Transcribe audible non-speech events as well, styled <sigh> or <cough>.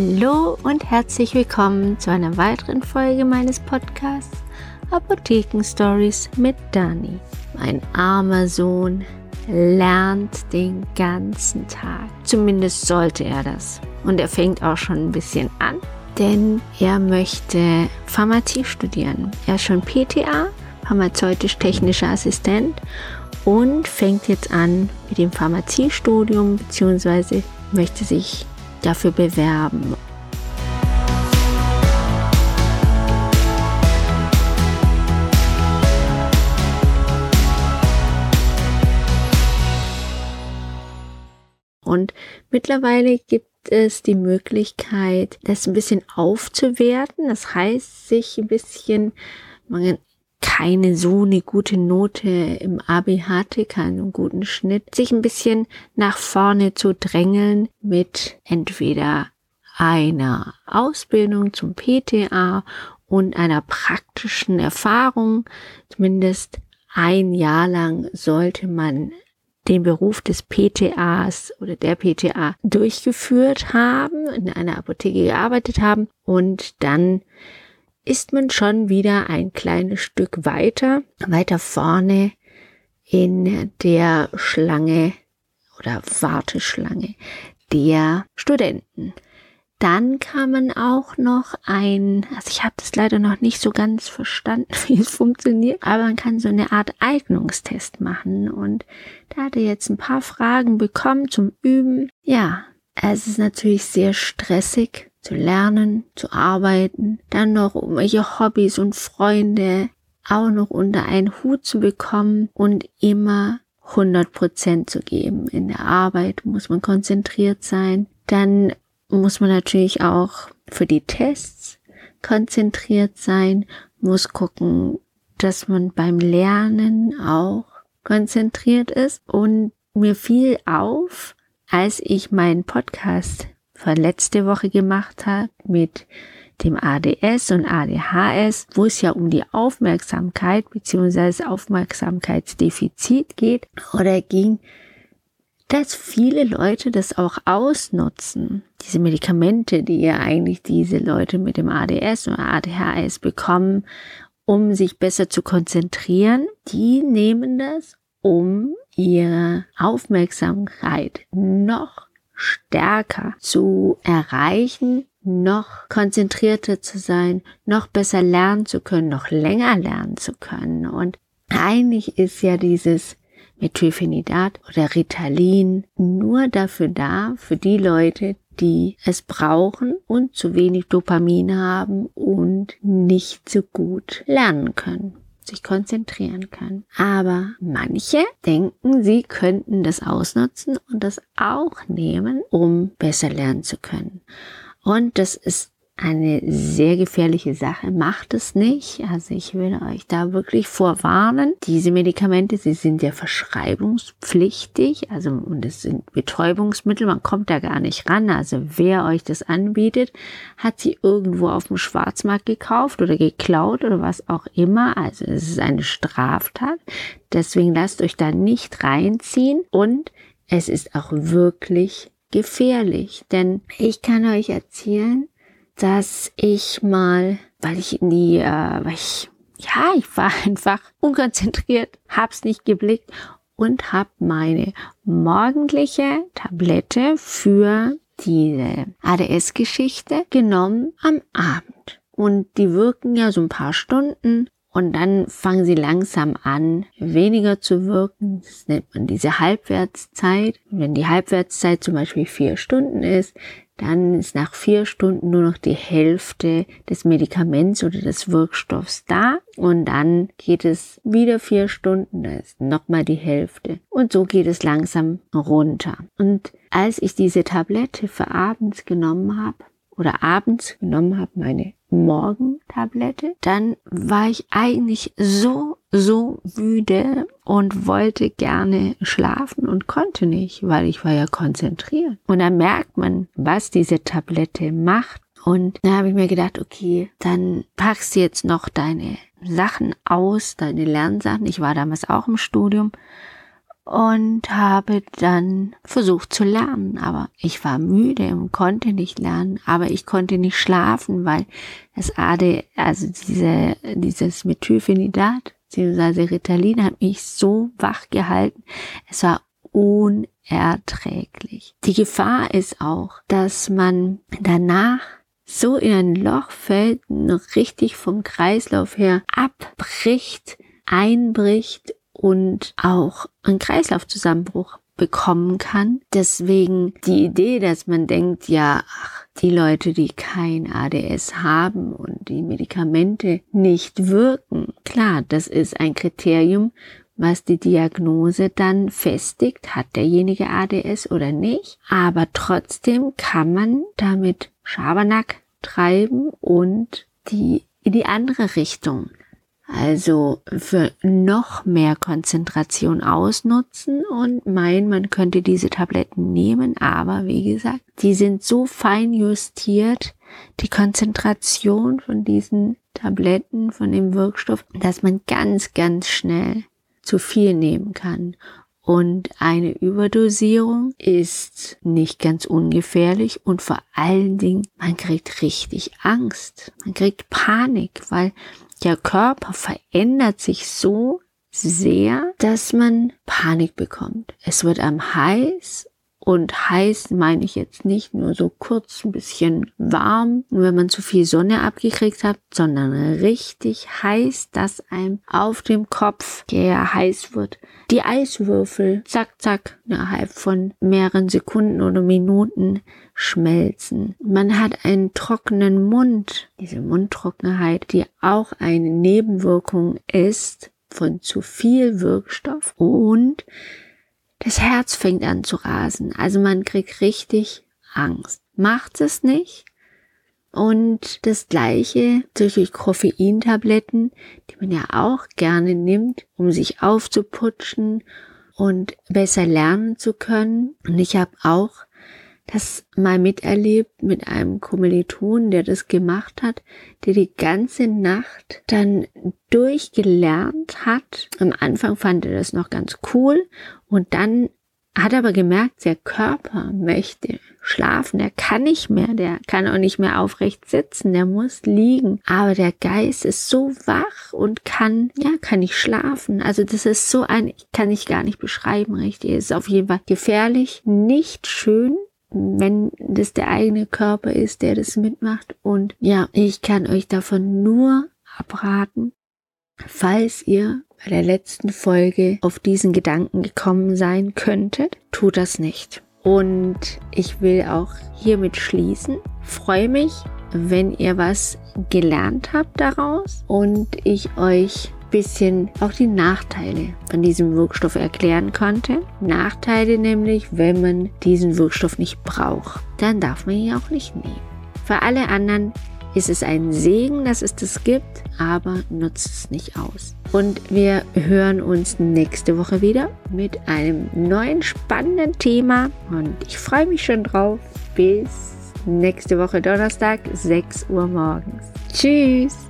Hallo und herzlich willkommen zu einer weiteren Folge meines Podcasts Apotheken Stories mit Dani. Mein armer Sohn lernt den ganzen Tag. Zumindest sollte er das. Und er fängt auch schon ein bisschen an, denn er möchte Pharmazie studieren. Er ist schon PTA, pharmazeutisch-technischer Assistent und fängt jetzt an mit dem Pharmaziestudium bzw. möchte sich dafür bewerben. Und mittlerweile gibt es die Möglichkeit, das ein bisschen aufzuwerten. Das heißt, sich ein bisschen, man keine so eine gute Note im Abi hatte, keinen guten Schnitt, sich ein bisschen nach vorne zu drängeln mit entweder einer Ausbildung zum PTA und einer praktischen Erfahrung. Zumindest ein Jahr lang sollte man den Beruf des PTAs oder der PTA durchgeführt haben, in einer Apotheke gearbeitet haben und dann ist man schon wieder ein kleines Stück weiter, weiter vorne in der Schlange oder Warteschlange der Studenten. Dann kann man auch noch ein, also ich habe das leider noch nicht so ganz verstanden, <laughs> wie es funktioniert, aber man kann so eine Art Eignungstest machen und da hat er jetzt ein paar Fragen bekommen zum Üben. Ja, es ist natürlich sehr stressig, zu lernen, zu arbeiten, dann noch irgendwelche Hobbys und Freunde auch noch unter einen Hut zu bekommen und immer 100 Prozent zu geben. In der Arbeit muss man konzentriert sein. Dann muss man natürlich auch für die Tests konzentriert sein, muss gucken, dass man beim Lernen auch konzentriert ist. Und mir fiel auf, als ich meinen Podcast letzte Woche gemacht habe mit dem ADS und ADHS, wo es ja um die Aufmerksamkeit bzw. Aufmerksamkeitsdefizit geht oder ging, dass viele Leute das auch ausnutzen. Diese Medikamente, die ja eigentlich diese Leute mit dem ADS und ADHS bekommen, um sich besser zu konzentrieren, die nehmen das, um ihre Aufmerksamkeit noch stärker zu erreichen, noch konzentrierter zu sein, noch besser lernen zu können, noch länger lernen zu können. Und eigentlich ist ja dieses Methylphenidat oder Ritalin nur dafür da, für die Leute, die es brauchen und zu wenig Dopamin haben und nicht so gut lernen können sich konzentrieren können. Aber manche denken, sie könnten das ausnutzen und das auch nehmen, um besser lernen zu können. Und das ist eine sehr gefährliche Sache. Macht es nicht. Also ich will euch da wirklich vorwarnen. Diese Medikamente, sie sind ja verschreibungspflichtig. Also, und es sind Betäubungsmittel. Man kommt da gar nicht ran. Also wer euch das anbietet, hat sie irgendwo auf dem Schwarzmarkt gekauft oder geklaut oder was auch immer. Also es ist eine Straftat. Deswegen lasst euch da nicht reinziehen. Und es ist auch wirklich gefährlich. Denn ich kann euch erzählen, dass ich mal, weil ich in die, äh, weil ich, ja, ich war <laughs> einfach unkonzentriert, hab's nicht geblickt und hab meine morgendliche Tablette für diese ADS-Geschichte genommen am Abend. Und die wirken ja so ein paar Stunden und dann fangen sie langsam an, weniger zu wirken. Das nennt man diese Halbwertszeit. Wenn die Halbwertszeit zum Beispiel vier Stunden ist, dann ist nach vier Stunden nur noch die Hälfte des Medikaments oder des Wirkstoffs da und dann geht es wieder vier Stunden, da ist nochmal die Hälfte und so geht es langsam runter. Und als ich diese Tablette für abends genommen habe oder abends genommen habe, meine Morgentablette, dann war ich eigentlich so, so müde und wollte gerne schlafen und konnte nicht, weil ich war ja konzentriert. Und dann merkt man, was diese Tablette macht. Und dann habe ich mir gedacht, okay, dann packst du jetzt noch deine Sachen aus, deine Lernsachen. Ich war damals auch im Studium und habe dann versucht zu lernen, aber ich war müde und konnte nicht lernen, aber ich konnte nicht schlafen, weil das AD, also diese, dieses Methylphenidat, beziehungsweise Ritalin hat mich so wach gehalten. Es war unerträglich. Die Gefahr ist auch, dass man danach so in ein Loch fällt, noch richtig vom Kreislauf her abbricht, einbricht und auch einen Kreislaufzusammenbruch bekommen kann. Deswegen die Idee, dass man denkt, ja, ach, die Leute, die kein ADS haben und die Medikamente nicht wirken. Klar, das ist ein Kriterium, was die Diagnose dann festigt, hat derjenige ADS oder nicht. Aber trotzdem kann man damit Schabernack treiben und die in die andere Richtung also für noch mehr Konzentration ausnutzen und meinen, man könnte diese Tabletten nehmen, aber wie gesagt, die sind so fein justiert, die Konzentration von diesen Tabletten, von dem Wirkstoff, dass man ganz, ganz schnell zu viel nehmen kann. Und eine Überdosierung ist nicht ganz ungefährlich und vor allen Dingen, man kriegt richtig Angst. Man kriegt Panik, weil der Körper verändert sich so sehr, dass man Panik bekommt. Es wird einem heiß und heiß meine ich jetzt nicht nur so kurz ein bisschen warm, wenn man zu viel Sonne abgekriegt hat, sondern richtig heiß, dass einem auf dem Kopf, der heiß wird, die Eiswürfel zack, zack, innerhalb von mehreren Sekunden oder Minuten schmelzen. Man hat einen trockenen Mund, diese Mundtrockenheit, die auch eine Nebenwirkung ist von zu viel Wirkstoff. Und das Herz fängt an zu rasen. Also man kriegt richtig Angst. Macht es nicht. Und das gleiche durch Koffeintabletten, die man ja auch gerne nimmt, um sich aufzuputschen und besser lernen zu können. Und ich habe auch das mal miterlebt mit einem Kommiliton, der das gemacht hat, der die ganze Nacht dann durchgelernt hat. Am Anfang fand er das noch ganz cool und dann hat aber gemerkt, der Körper möchte schlafen, der kann nicht mehr, der kann auch nicht mehr aufrecht sitzen, der muss liegen. Aber der Geist ist so wach und kann, ja, kann nicht schlafen. Also das ist so ein, kann ich gar nicht beschreiben, richtig. Es ist auf jeden Fall gefährlich, nicht schön, wenn das der eigene Körper ist, der das mitmacht. Und ja, ich kann euch davon nur abraten, falls ihr bei der letzten Folge auf diesen Gedanken gekommen sein könntet, tut das nicht. Und ich will auch hiermit schließen. Freue mich, wenn ihr was gelernt habt daraus und ich euch bisschen auch die Nachteile von diesem Wirkstoff erklären konnte. Nachteile nämlich, wenn man diesen Wirkstoff nicht braucht, dann darf man ihn auch nicht nehmen. Für alle anderen ist es ein Segen, dass es das gibt, aber nutzt es nicht aus. Und wir hören uns nächste Woche wieder mit einem neuen spannenden Thema und ich freue mich schon drauf. Bis nächste Woche Donnerstag, 6 Uhr morgens. Tschüss!